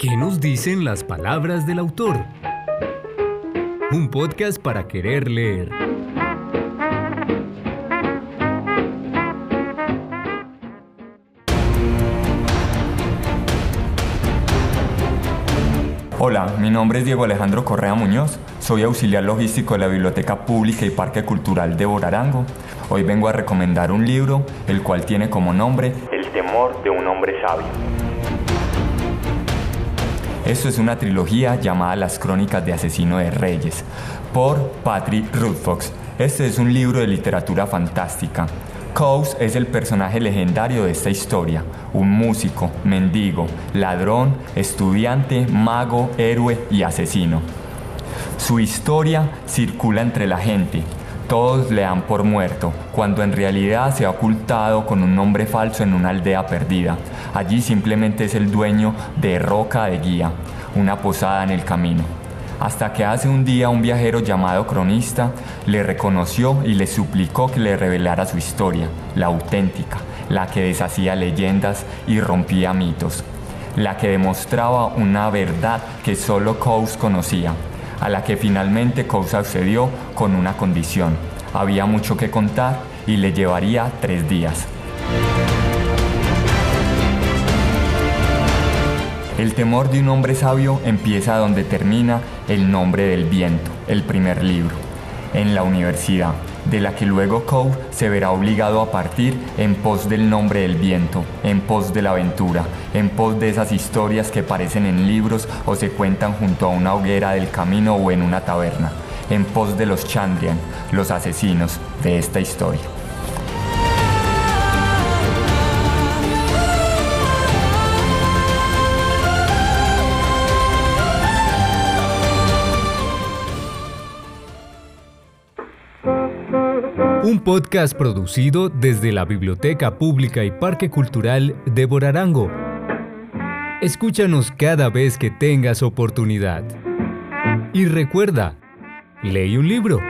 ¿Qué nos dicen las palabras del autor? Un podcast para querer leer. Hola, mi nombre es Diego Alejandro Correa Muñoz, soy auxiliar logístico de la Biblioteca Pública y Parque Cultural de Borarango. Hoy vengo a recomendar un libro, el cual tiene como nombre El temor de un hombre sabio. Esto es una trilogía llamada Las Crónicas de Asesino de Reyes, por Patrick Rothfuss. Este es un libro de literatura fantástica. Coase es el personaje legendario de esta historia, un músico, mendigo, ladrón, estudiante, mago, héroe y asesino. Su historia circula entre la gente, todos le dan por muerto, cuando en realidad se ha ocultado con un nombre falso en una aldea perdida. Allí simplemente es el dueño de Roca de Guía, una posada en el camino. Hasta que hace un día un viajero llamado cronista le reconoció y le suplicó que le revelara su historia, la auténtica, la que deshacía leyendas y rompía mitos, la que demostraba una verdad que solo Coase conocía a la que finalmente Coase accedió con una condición. Había mucho que contar y le llevaría tres días. El temor de un hombre sabio empieza donde termina El nombre del viento, el primer libro, en la universidad de la que luego Coe se verá obligado a partir en pos del nombre del viento, en pos de la aventura, en pos de esas historias que aparecen en libros o se cuentan junto a una hoguera del camino o en una taberna, en pos de los Chandrian, los asesinos de esta historia. Un podcast producido desde la Biblioteca Pública y Parque Cultural de Borarango. Escúchanos cada vez que tengas oportunidad. Y recuerda, lee un libro.